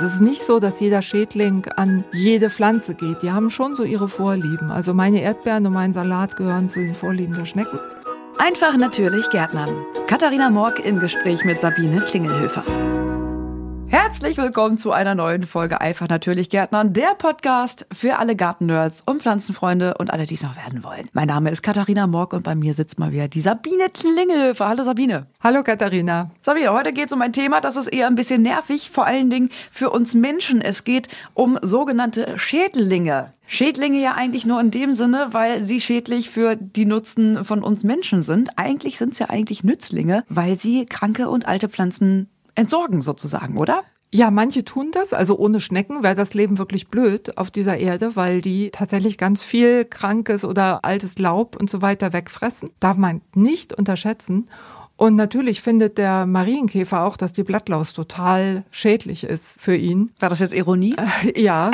Es ist nicht so, dass jeder Schädling an jede Pflanze geht. Die haben schon so ihre Vorlieben. Also meine Erdbeeren und mein Salat gehören zu den Vorlieben der Schnecken. Einfach natürlich Gärtnern. Katharina Morg im Gespräch mit Sabine Klingelhöfer. Herzlich willkommen zu einer neuen Folge Einfach natürlich Gärtnern, der Podcast für alle Gartennerds und Pflanzenfreunde und alle, die es noch werden wollen. Mein Name ist Katharina Morg und bei mir sitzt mal wieder die Sabine Klingelhöfer. Hallo Sabine. Hallo Katharina. Sabine, heute geht es um ein Thema, das ist eher ein bisschen nervig, vor allen Dingen für uns Menschen. Es geht um sogenannte Schädlinge. Schädlinge ja eigentlich nur in dem Sinne, weil sie schädlich für die Nutzen von uns Menschen sind. Eigentlich sind es ja eigentlich Nützlinge, weil sie kranke und alte Pflanzen entsorgen sozusagen, oder? Ja, manche tun das. Also ohne Schnecken wäre das Leben wirklich blöd auf dieser Erde, weil die tatsächlich ganz viel krankes oder altes Laub und so weiter wegfressen. Darf man nicht unterschätzen. Und natürlich findet der Marienkäfer auch, dass die Blattlaus total schädlich ist für ihn. War das jetzt Ironie? Äh, ja,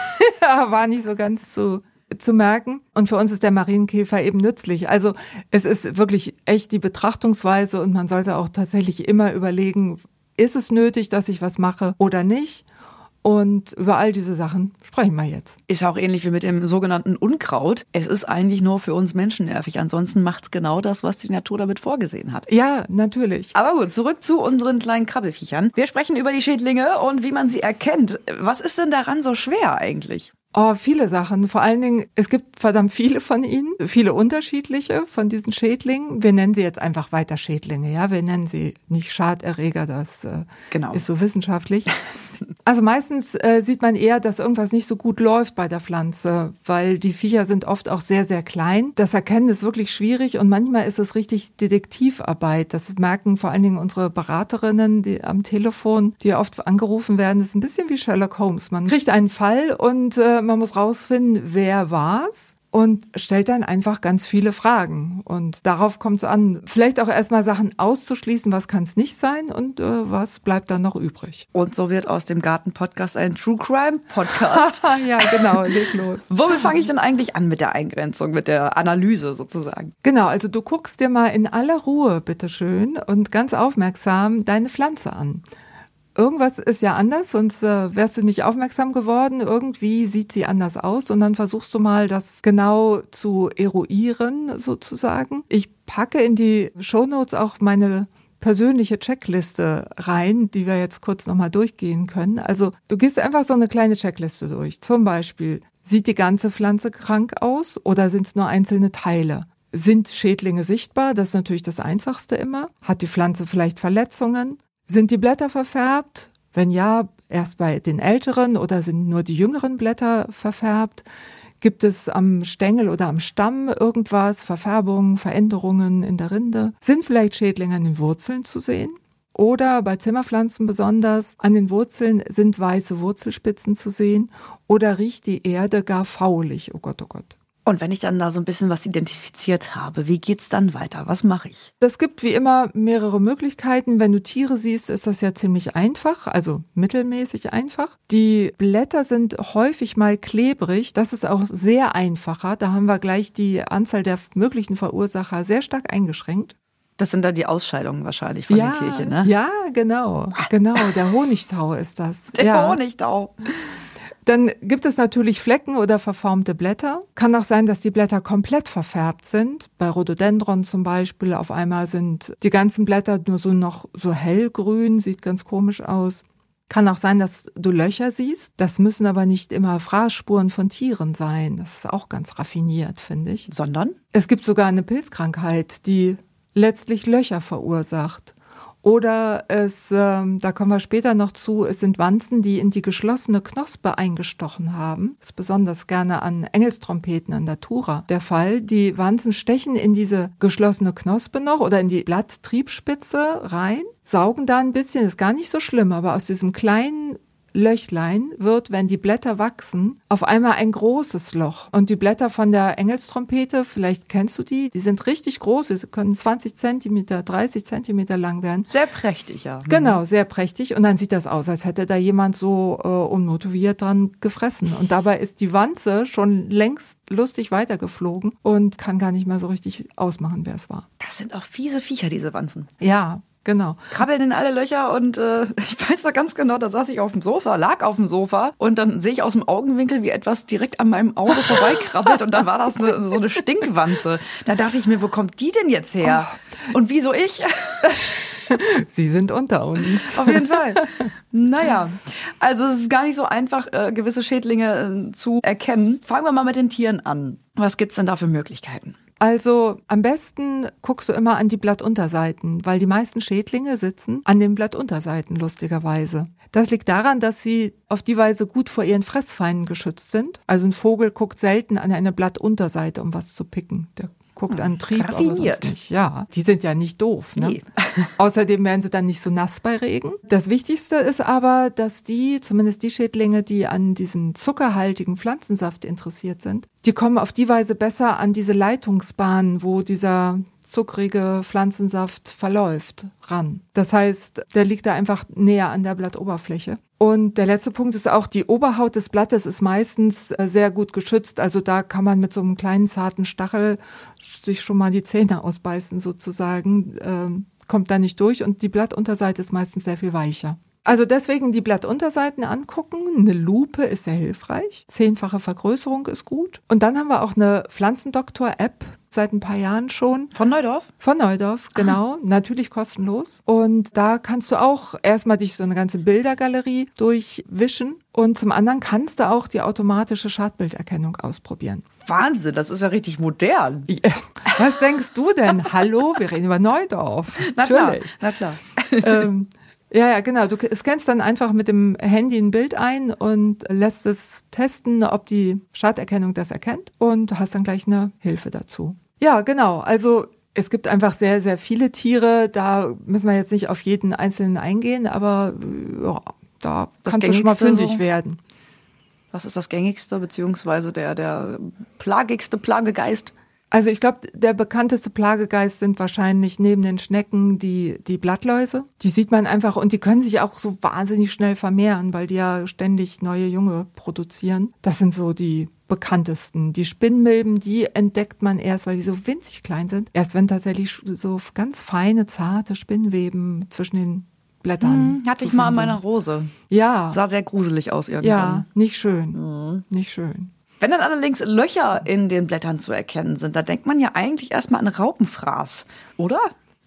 war nicht so ganz zu zu merken. Und für uns ist der Marienkäfer eben nützlich. Also es ist wirklich echt die Betrachtungsweise und man sollte auch tatsächlich immer überlegen, ist es nötig, dass ich was mache oder nicht? Und über all diese Sachen sprechen wir jetzt. Ist auch ähnlich wie mit dem sogenannten Unkraut. Es ist eigentlich nur für uns Menschen nervig. Ansonsten macht es genau das, was die Natur damit vorgesehen hat. Ja, natürlich. Aber gut, zurück zu unseren kleinen Krabbelfiechern. Wir sprechen über die Schädlinge und wie man sie erkennt. Was ist denn daran so schwer eigentlich? Oh, viele Sachen. Vor allen Dingen, es gibt verdammt viele von ihnen, viele unterschiedliche von diesen Schädlingen. Wir nennen sie jetzt einfach weiter Schädlinge, ja. Wir nennen sie nicht Schaderreger, das äh, genau. ist so wissenschaftlich. Also meistens äh, sieht man eher, dass irgendwas nicht so gut läuft bei der Pflanze, weil die Viecher sind oft auch sehr, sehr klein. Das Erkennen ist wirklich schwierig und manchmal ist es richtig Detektivarbeit. Das merken vor allen Dingen unsere Beraterinnen die am Telefon, die oft angerufen werden. Das ist ein bisschen wie Sherlock Holmes. Man kriegt einen Fall und äh, man muss rausfinden, wer war's und stellt dann einfach ganz viele Fragen. Und darauf kommt es an, vielleicht auch erstmal Sachen auszuschließen, was kann es nicht sein und äh, was bleibt dann noch übrig. Und so wird aus dem Garten-Podcast ein True Crime-Podcast. ja, genau, leg los. Womit fange ich denn eigentlich an mit der Eingrenzung, mit der Analyse sozusagen? Genau, also du guckst dir mal in aller Ruhe, bitteschön, und ganz aufmerksam deine Pflanze an irgendwas ist ja anders, sonst äh, wärst du nicht aufmerksam geworden. Irgendwie sieht sie anders aus und dann versuchst du mal, das genau zu eruieren, sozusagen. Ich packe in die Shownotes auch meine persönliche Checkliste rein, die wir jetzt kurz nochmal durchgehen können. Also du gehst einfach so eine kleine Checkliste durch. Zum Beispiel, sieht die ganze Pflanze krank aus oder sind es nur einzelne Teile? Sind Schädlinge sichtbar? Das ist natürlich das Einfachste immer. Hat die Pflanze vielleicht Verletzungen? Sind die Blätter verfärbt? Wenn ja, erst bei den älteren oder sind nur die jüngeren Blätter verfärbt? Gibt es am Stängel oder am Stamm irgendwas, Verfärbungen, Veränderungen in der Rinde? Sind vielleicht Schädlinge an den Wurzeln zu sehen? Oder bei Zimmerpflanzen besonders, an den Wurzeln sind weiße Wurzelspitzen zu sehen oder riecht die Erde gar faulig? Oh Gott, oh Gott. Und wenn ich dann da so ein bisschen was identifiziert habe, wie geht's dann weiter? Was mache ich? Es gibt wie immer mehrere Möglichkeiten. Wenn du Tiere siehst, ist das ja ziemlich einfach, also mittelmäßig einfach. Die Blätter sind häufig mal klebrig. Das ist auch sehr einfacher. Da haben wir gleich die Anzahl der möglichen Verursacher sehr stark eingeschränkt. Das sind dann die Ausscheidungen wahrscheinlich von ja, den Tierchen, ne? Ja, genau. Genau, der Honigtau ist das. Der ja. Honigtau. Dann gibt es natürlich Flecken oder verformte Blätter. Kann auch sein, dass die Blätter komplett verfärbt sind. Bei Rhododendron zum Beispiel auf einmal sind die ganzen Blätter nur so noch so hellgrün, sieht ganz komisch aus. Kann auch sein, dass du Löcher siehst. Das müssen aber nicht immer Fraßspuren von Tieren sein. Das ist auch ganz raffiniert, finde ich. Sondern? Es gibt sogar eine Pilzkrankheit, die letztlich Löcher verursacht. Oder es, ähm, da kommen wir später noch zu, es sind Wanzen, die in die geschlossene Knospe eingestochen haben. Das ist besonders gerne an Engelstrompeten, an der Tura der Fall. Die Wanzen stechen in diese geschlossene Knospe noch oder in die Blatttriebspitze rein, saugen da ein bisschen, ist gar nicht so schlimm, aber aus diesem kleinen Löchlein wird, wenn die Blätter wachsen, auf einmal ein großes Loch. Und die Blätter von der Engelstrompete, vielleicht kennst du die, die sind richtig groß, sie können 20 Zentimeter, 30 Zentimeter lang werden. Sehr prächtig, ja. Genau, sehr prächtig. Und dann sieht das aus, als hätte da jemand so äh, unmotiviert dran gefressen. Und dabei ist die Wanze schon längst lustig weitergeflogen und kann gar nicht mehr so richtig ausmachen, wer es war. Das sind auch fiese Viecher, diese Wanzen. Ja, Genau. Krabbeln in alle Löcher und äh, ich weiß doch ganz genau, da saß ich auf dem Sofa, lag auf dem Sofa und dann sehe ich aus dem Augenwinkel, wie etwas direkt an meinem Auge vorbeikrabbelt und dann war das eine, so eine Stinkwanze. Da dachte ich mir, wo kommt die denn jetzt her? Oh. Und wieso ich? Sie sind unter uns. Auf jeden Fall. Naja, also es ist gar nicht so einfach, äh, gewisse Schädlinge äh, zu erkennen. Fangen wir mal mit den Tieren an. Was gibt's denn da für Möglichkeiten? Also am besten guckst du immer an die Blattunterseiten, weil die meisten Schädlinge sitzen an den Blattunterseiten, lustigerweise. Das liegt daran, dass sie auf die Weise gut vor ihren Fressfeinden geschützt sind. Also ein Vogel guckt selten an eine Blattunterseite, um was zu picken. Der guckt an Trieb, aber sonst nicht. Ja, die sind ja nicht doof. Ne? Nee. Außerdem werden sie dann nicht so nass bei Regen. Das Wichtigste ist aber, dass die, zumindest die Schädlinge, die an diesen zuckerhaltigen Pflanzensaft interessiert sind, die kommen auf die Weise besser an diese Leitungsbahnen, wo dieser zuckrige Pflanzensaft verläuft, ran. Das heißt, der liegt da einfach näher an der Blattoberfläche. Und der letzte Punkt ist auch, die Oberhaut des Blattes ist meistens äh, sehr gut geschützt. Also da kann man mit so einem kleinen zarten Stachel sich schon mal die Zähne ausbeißen sozusagen. Ähm, kommt da nicht durch und die Blattunterseite ist meistens sehr viel weicher. Also deswegen die Blattunterseiten angucken. Eine Lupe ist sehr hilfreich. Zehnfache Vergrößerung ist gut. Und dann haben wir auch eine Pflanzendoktor-App seit ein paar Jahren schon. Von Neudorf? Von Neudorf, genau. Aha. Natürlich kostenlos. Und da kannst du auch erstmal dich so eine ganze Bildergalerie durchwischen. Und zum anderen kannst du auch die automatische Schadbilderkennung ausprobieren. Wahnsinn, das ist ja richtig modern. Ja. Was denkst du denn? Hallo, wir reden über Neudorf. Na Natürlich. klar, na klar. Ähm, ja, ja, genau. Du scannst dann einfach mit dem Handy ein Bild ein und lässt es testen, ob die Schadderkennung das erkennt und hast dann gleich eine Hilfe dazu. Ja, genau. Also es gibt einfach sehr, sehr viele Tiere. Da müssen wir jetzt nicht auf jeden einzelnen eingehen, aber ja, da das kannst du schon mal fündig so? werden. Was ist das gängigste, beziehungsweise der, der plagigste Plagegeist? Also ich glaube, der bekannteste Plagegeist sind wahrscheinlich neben den Schnecken die, die Blattläuse. Die sieht man einfach und die können sich auch so wahnsinnig schnell vermehren, weil die ja ständig neue Junge produzieren. Das sind so die bekanntesten. Die Spinnmilben, die entdeckt man erst, weil die so winzig klein sind. Erst wenn tatsächlich so ganz feine, zarte Spinnweben zwischen den Blättern. Hm, hatte ich mal an meiner Rose. Ja. Sah sehr gruselig aus irgendwann. Ja, nicht schön. Mhm. Nicht schön. Wenn dann allerdings Löcher in den Blättern zu erkennen sind, da denkt man ja eigentlich erstmal an Raupenfraß, oder?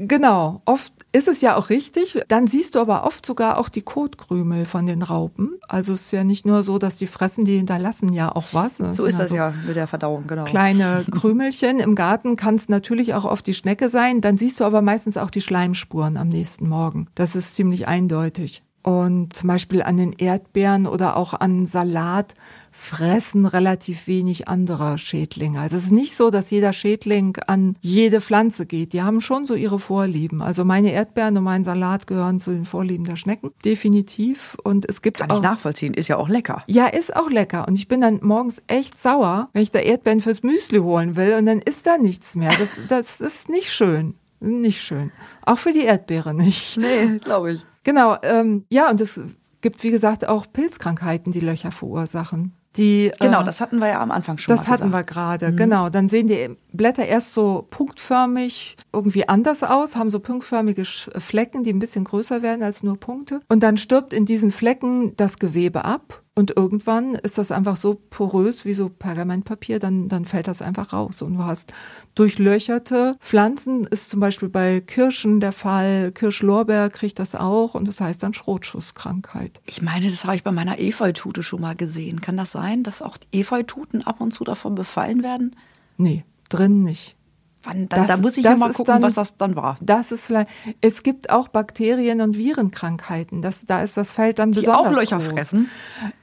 Genau, oft ist es ja auch richtig. Dann siehst du aber oft sogar auch die Kotkrümel von den Raupen. Also es ist ja nicht nur so, dass die fressen, die hinterlassen ja auch was. Das so ist das also ja mit der Verdauung, genau. Kleine Krümelchen. Im Garten kann es natürlich auch oft die Schnecke sein. Dann siehst du aber meistens auch die Schleimspuren am nächsten Morgen. Das ist ziemlich eindeutig. Und zum Beispiel an den Erdbeeren oder auch an Salat fressen relativ wenig andere Schädlinge. Also es ist nicht so, dass jeder Schädling an jede Pflanze geht. Die haben schon so ihre Vorlieben. Also meine Erdbeeren und mein Salat gehören zu den Vorlieben der Schnecken. Definitiv. Und es gibt Kann auch. ich nachvollziehen. Ist ja auch lecker. Ja, ist auch lecker. Und ich bin dann morgens echt sauer, wenn ich da Erdbeeren fürs Müsli holen will und dann ist da nichts mehr. Das, das ist nicht schön. Nicht schön. Auch für die Erdbeere nicht. Nee, glaube ich. Genau. Ähm, ja, und es gibt, wie gesagt, auch Pilzkrankheiten, die Löcher verursachen. Die, genau, äh, das hatten wir ja am Anfang schon. Das hatten wir gerade, mhm. genau. Dann sehen die Blätter erst so punktförmig irgendwie anders aus, haben so punktförmige Flecken, die ein bisschen größer werden als nur Punkte. Und dann stirbt in diesen Flecken das Gewebe ab und irgendwann ist das einfach so porös wie so Pergamentpapier, dann, dann fällt das einfach raus. Und du hast durchlöcherte Pflanzen, ist zum Beispiel bei Kirschen der Fall. Kirschlorbeer kriegt das auch und das heißt dann Schrotschusskrankheit. Ich meine, das habe ich bei meiner Efeutute schon mal gesehen. Kann das sein, dass auch Efeututen ab und zu davon befallen werden? Nee, drin nicht. Wann, dann, das, da muss ich ja mal gucken, dann, was das dann war. Das ist vielleicht. Es gibt auch Bakterien- und Virenkrankheiten. Das, da ist das Feld dann Die besonders auch Löcher groß. fressen?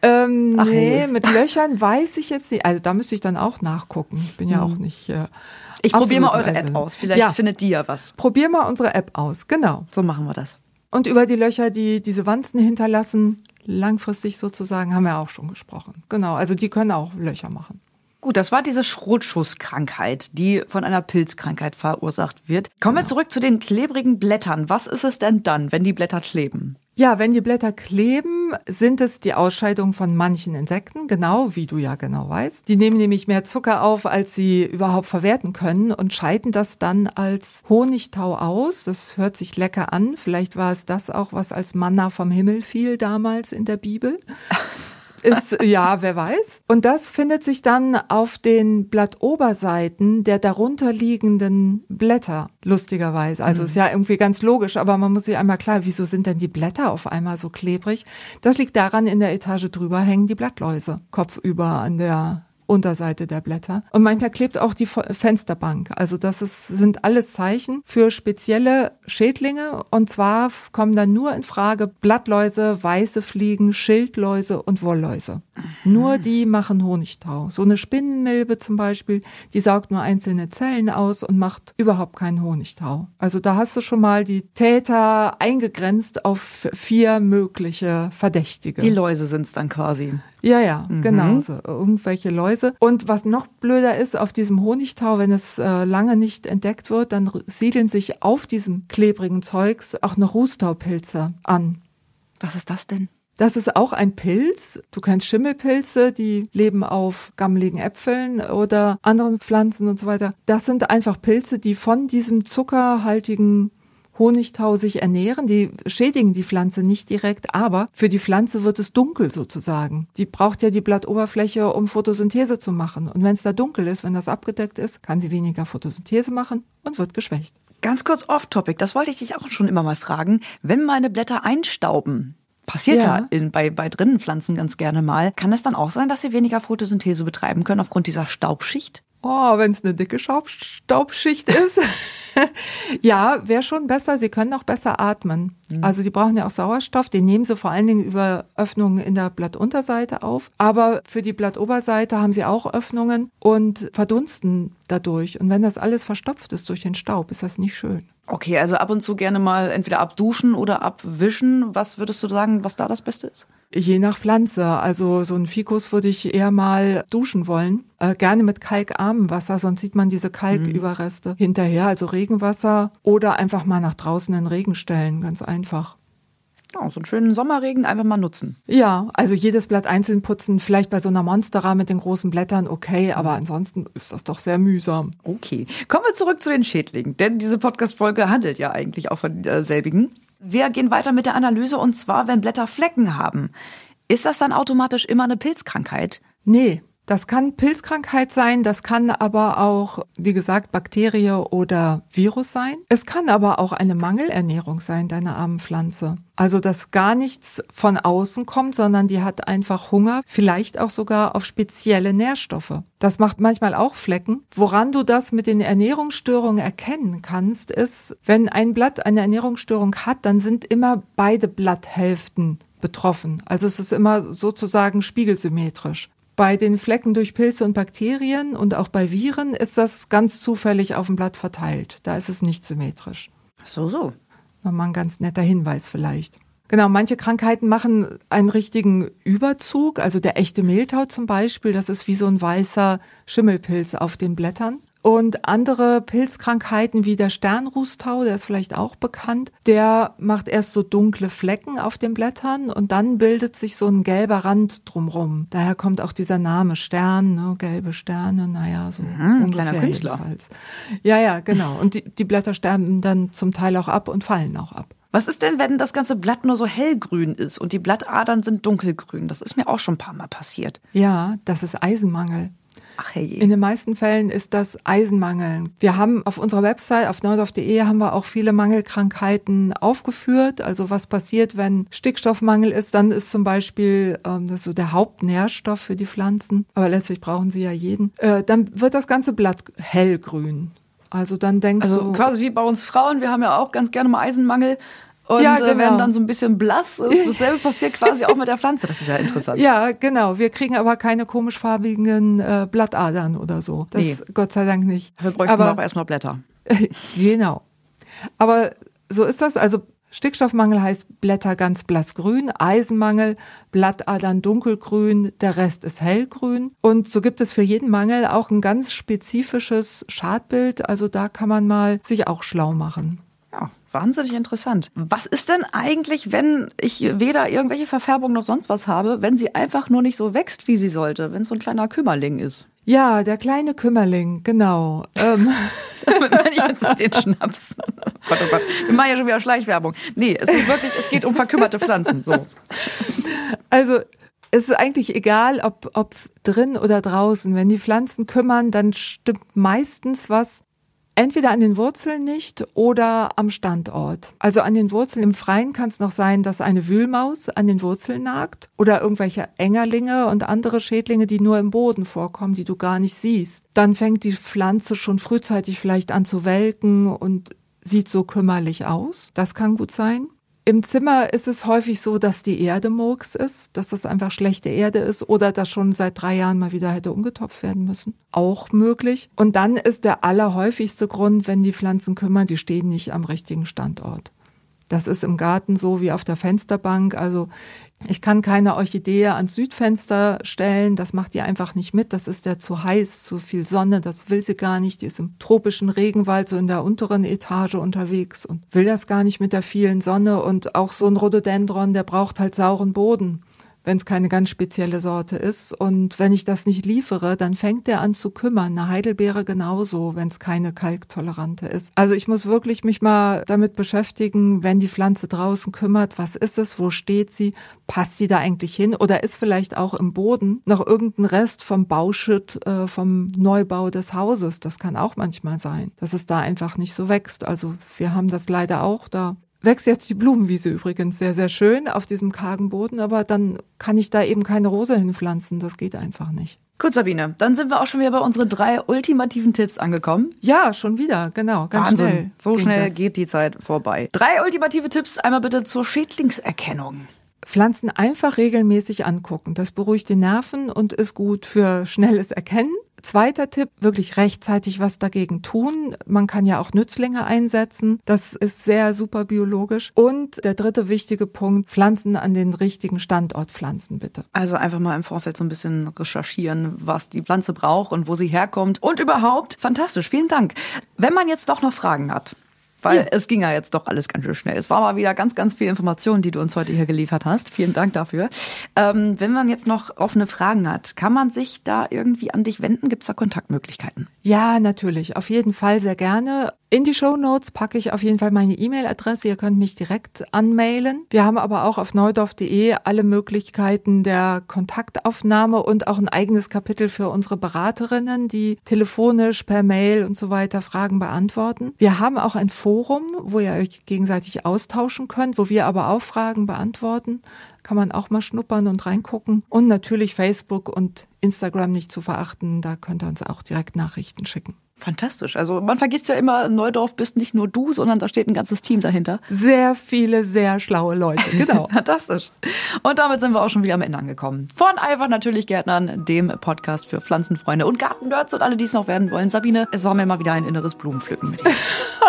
Ähm, Ach, nee, hey. mit Löchern weiß ich jetzt nicht. Also da müsste ich dann auch nachgucken. Ich bin ja hm. auch nicht. Äh, ich probiere mal eure App aus. Vielleicht ja. findet die ja was. Probier mal unsere App aus. Genau. So machen wir das. Und über die Löcher, die diese Wanzen hinterlassen, langfristig sozusagen, haben wir auch schon gesprochen. Genau. Also die können auch Löcher machen. Gut, das war diese Schrotschusskrankheit, die von einer Pilzkrankheit verursacht wird. Kommen wir genau. zurück zu den klebrigen Blättern. Was ist es denn dann, wenn die Blätter kleben? Ja, wenn die Blätter kleben, sind es die Ausscheidungen von manchen Insekten, genau wie du ja genau weißt. Die nehmen nämlich mehr Zucker auf, als sie überhaupt verwerten können und scheiden das dann als Honigtau aus. Das hört sich lecker an. Vielleicht war es das auch, was als Manna vom Himmel fiel damals in der Bibel. ist, ja, wer weiß. Und das findet sich dann auf den Blattoberseiten der darunterliegenden Blätter, lustigerweise. Also mhm. ist ja irgendwie ganz logisch, aber man muss sich einmal klar, wieso sind denn die Blätter auf einmal so klebrig? Das liegt daran, in der Etage drüber hängen die Blattläuse kopfüber an der Unterseite der Blätter. Und manchmal klebt auch die Fensterbank. Also das ist, sind alles Zeichen für spezielle Schädlinge. Und zwar kommen dann nur in Frage Blattläuse, weiße Fliegen, Schildläuse und Wollläuse. Mhm. Nur die machen Honigtau. So eine Spinnenmilbe zum Beispiel, die saugt nur einzelne Zellen aus und macht überhaupt keinen Honigtau. Also da hast du schon mal die Täter eingegrenzt auf vier mögliche Verdächtige. Die Läuse sind es dann quasi. Ja, ja, mhm. genau. So, irgendwelche Läuse. Und was noch blöder ist, auf diesem Honigtau, wenn es äh, lange nicht entdeckt wird, dann siedeln sich auf diesem klebrigen Zeugs auch noch Rußtaupilze an. Was ist das denn? Das ist auch ein Pilz. Du kennst Schimmelpilze, die leben auf gammeligen Äpfeln oder anderen Pflanzen und so weiter. Das sind einfach Pilze, die von diesem zuckerhaltigen Honigtau sich ernähren. Die schädigen die Pflanze nicht direkt, aber für die Pflanze wird es dunkel sozusagen. Die braucht ja die Blattoberfläche, um Photosynthese zu machen. Und wenn es da dunkel ist, wenn das abgedeckt ist, kann sie weniger Photosynthese machen und wird geschwächt. Ganz kurz off-topic, das wollte ich dich auch schon immer mal fragen. Wenn meine Blätter einstauben, passiert ja, ja in, bei, bei drinnen Pflanzen ganz gerne mal, kann es dann auch sein, dass sie weniger Photosynthese betreiben können aufgrund dieser Staubschicht? Oh, wenn es eine dicke Staubschicht ist. ja, wäre schon besser. Sie können auch besser atmen. Mhm. Also die brauchen ja auch Sauerstoff. Den nehmen sie vor allen Dingen über Öffnungen in der Blattunterseite auf. Aber für die Blattoberseite haben sie auch Öffnungen und verdunsten dadurch. Und wenn das alles verstopft ist durch den Staub, ist das nicht schön. Okay, also ab und zu gerne mal entweder abduschen oder abwischen. Was würdest du sagen, was da das Beste ist? Je nach Pflanze. Also so ein Fikus würde ich eher mal duschen wollen. Äh, gerne mit kalkarmem Wasser, sonst sieht man diese Kalküberreste mhm. hinterher. Also Regenwasser oder einfach mal nach draußen in Regen stellen. Ganz einfach. Ja, so einen schönen Sommerregen einfach mal nutzen. Ja, also jedes Blatt einzeln putzen, vielleicht bei so einer Monstera mit den großen Blättern, okay, aber ansonsten ist das doch sehr mühsam. Okay. Kommen wir zurück zu den Schädlingen, denn diese Podcast-Folge handelt ja eigentlich auch von äh, selbigen. Wir gehen weiter mit der Analyse und zwar, wenn Blätter Flecken haben. Ist das dann automatisch immer eine Pilzkrankheit? Nee, das kann Pilzkrankheit sein, das kann aber auch, wie gesagt, Bakterie oder Virus sein. Es kann aber auch eine Mangelernährung sein deiner armen Pflanze. Also, dass gar nichts von außen kommt, sondern die hat einfach Hunger, vielleicht auch sogar auf spezielle Nährstoffe. Das macht manchmal auch Flecken. Woran du das mit den Ernährungsstörungen erkennen kannst, ist, wenn ein Blatt eine Ernährungsstörung hat, dann sind immer beide Blatthälften betroffen. Also es ist immer sozusagen spiegelsymmetrisch. Bei den Flecken durch Pilze und Bakterien und auch bei Viren ist das ganz zufällig auf dem Blatt verteilt. Da ist es nicht symmetrisch. So, so. Nochmal ein ganz netter Hinweis vielleicht. Genau, manche Krankheiten machen einen richtigen Überzug. Also der echte Mehltau zum Beispiel, das ist wie so ein weißer Schimmelpilz auf den Blättern. Und andere Pilzkrankheiten wie der Sternrußtau, der ist vielleicht auch bekannt, der macht erst so dunkle Flecken auf den Blättern und dann bildet sich so ein gelber Rand drumrum. Daher kommt auch dieser Name Stern, ne, gelbe Sterne, naja, so mhm, ein kleiner Künstler. Jedenfalls. Ja, ja, genau. Und die, die Blätter sterben dann zum Teil auch ab und fallen auch ab. Was ist denn, wenn das ganze Blatt nur so hellgrün ist und die Blattadern sind dunkelgrün? Das ist mir auch schon ein paar Mal passiert. Ja, das ist Eisenmangel. Ach, hey. In den meisten Fällen ist das Eisenmangel. Wir haben auf unserer Website auf neudorf.de haben wir auch viele Mangelkrankheiten aufgeführt. Also was passiert, wenn Stickstoffmangel ist, dann ist zum Beispiel ähm, das ist so der Hauptnährstoff für die Pflanzen. Aber letztlich brauchen sie ja jeden. Äh, dann wird das ganze Blatt hellgrün. Also dann denkst also du. quasi wie bei uns Frauen, wir haben ja auch ganz gerne mal Eisenmangel und ja, äh, genau. werden dann so ein bisschen blass. Dasselbe passiert quasi auch mit der Pflanze. Das ist ja interessant. Ja, genau. Wir kriegen aber keine komischfarbigen äh, Blattadern oder so. Das nee. Gott sei Dank nicht. Wir bräuchten aber, aber erstmal Blätter. genau. Aber so ist das. Also Stickstoffmangel heißt Blätter ganz blassgrün, Eisenmangel, Blattadern dunkelgrün, der Rest ist hellgrün. Und so gibt es für jeden Mangel auch ein ganz spezifisches Schadbild. Also da kann man mal sich auch schlau machen. Ja, Wahnsinnig interessant. Was ist denn eigentlich, wenn ich weder irgendwelche Verfärbung noch sonst was habe, wenn sie einfach nur nicht so wächst, wie sie sollte, wenn es so ein kleiner Kümmerling ist? Ja, der kleine Kümmerling, genau. Ähm. Damit meine ich jetzt den Schnaps. Gott, oh Gott. Wir machen ja schon wieder Schleichwerbung. Nee, es ist wirklich, es geht um verkümmerte Pflanzen. So. Also es ist eigentlich egal, ob, ob drin oder draußen. Wenn die Pflanzen kümmern, dann stimmt meistens was entweder an den Wurzeln nicht oder am Standort. Also an den Wurzeln im Freien kann es noch sein, dass eine Wühlmaus an den Wurzeln nagt oder irgendwelche Engerlinge und andere Schädlinge, die nur im Boden vorkommen, die du gar nicht siehst. Dann fängt die Pflanze schon frühzeitig vielleicht an zu welken und sieht so kümmerlich aus. Das kann gut sein. Im Zimmer ist es häufig so, dass die Erde Murks ist, dass das einfach schlechte Erde ist oder dass schon seit drei Jahren mal wieder hätte umgetopft werden müssen. Auch möglich. Und dann ist der allerhäufigste Grund, wenn die Pflanzen kümmern, die stehen nicht am richtigen Standort. Das ist im Garten so wie auf der Fensterbank. Also ich kann keine Orchidee ans Südfenster stellen, das macht die einfach nicht mit. Das ist ja zu heiß, zu viel Sonne, das will sie gar nicht. Die ist im tropischen Regenwald so in der unteren Etage unterwegs und will das gar nicht mit der vielen Sonne. Und auch so ein Rhododendron, der braucht halt sauren Boden wenn es keine ganz spezielle Sorte ist. Und wenn ich das nicht liefere, dann fängt der an zu kümmern. Eine Heidelbeere genauso, wenn es keine kalktolerante ist. Also ich muss wirklich mich mal damit beschäftigen, wenn die Pflanze draußen kümmert, was ist es, wo steht sie, passt sie da eigentlich hin oder ist vielleicht auch im Boden noch irgendein Rest vom Bauschutt, äh, vom Neubau des Hauses. Das kann auch manchmal sein, dass es da einfach nicht so wächst. Also wir haben das leider auch da wächst jetzt die Blumenwiese übrigens sehr, sehr schön auf diesem kargen Boden, aber dann kann ich da eben keine Rose hinpflanzen. Das geht einfach nicht. Gut, Sabine, dann sind wir auch schon wieder bei unseren drei ultimativen Tipps angekommen. Ja, schon wieder, genau, ganz Wahnsinn. schnell. So schnell das. geht die Zeit vorbei. Drei ultimative Tipps, einmal bitte zur Schädlingserkennung. Pflanzen einfach regelmäßig angucken. Das beruhigt die Nerven und ist gut für schnelles Erkennen. Zweiter Tipp, wirklich rechtzeitig was dagegen tun. Man kann ja auch Nützlinge einsetzen. Das ist sehr super biologisch. Und der dritte wichtige Punkt, Pflanzen an den richtigen Standort pflanzen, bitte. Also einfach mal im Vorfeld so ein bisschen recherchieren, was die Pflanze braucht und wo sie herkommt. Und überhaupt, fantastisch, vielen Dank. Wenn man jetzt doch noch Fragen hat, weil ja. es ging ja jetzt doch alles ganz schön schnell. Es war mal wieder ganz, ganz viel Information, die du uns heute hier geliefert hast. Vielen Dank dafür. Ähm, wenn man jetzt noch offene Fragen hat, kann man sich da irgendwie an dich wenden? Gibt es da Kontaktmöglichkeiten? Ja, natürlich. Auf jeden Fall sehr gerne. In die Show Notes packe ich auf jeden Fall meine E-Mail-Adresse. Ihr könnt mich direkt anmailen. Wir haben aber auch auf neudorf.de alle Möglichkeiten der Kontaktaufnahme und auch ein eigenes Kapitel für unsere Beraterinnen, die telefonisch, per Mail und so weiter Fragen beantworten. Wir haben auch ein Forum, wo ihr euch gegenseitig austauschen könnt, wo wir aber auch Fragen beantworten. Kann man auch mal schnuppern und reingucken. Und natürlich Facebook und Instagram nicht zu verachten. Da könnt ihr uns auch direkt Nachrichten schicken. Fantastisch. Also man vergisst ja immer, Neudorf bist nicht nur du, sondern da steht ein ganzes Team dahinter. Sehr viele, sehr schlaue Leute. Genau. Fantastisch. Und damit sind wir auch schon wieder am Ende angekommen. Von einfach natürlich Gärtnern, dem Podcast für Pflanzenfreunde und Gartennerds und alle, die es noch werden wollen. Sabine, es war mir mal wieder ein inneres Blumenpflücken mit dir.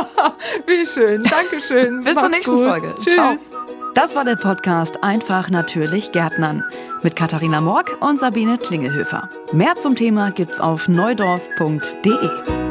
Wie schön. Dankeschön. Bis Mach's zur nächsten gut. Folge. Tschüss. Ciao. Das war der Podcast Einfach natürlich Gärtnern mit Katharina Morg und Sabine Klingelhöfer. Mehr zum Thema gibt's auf neudorf.de.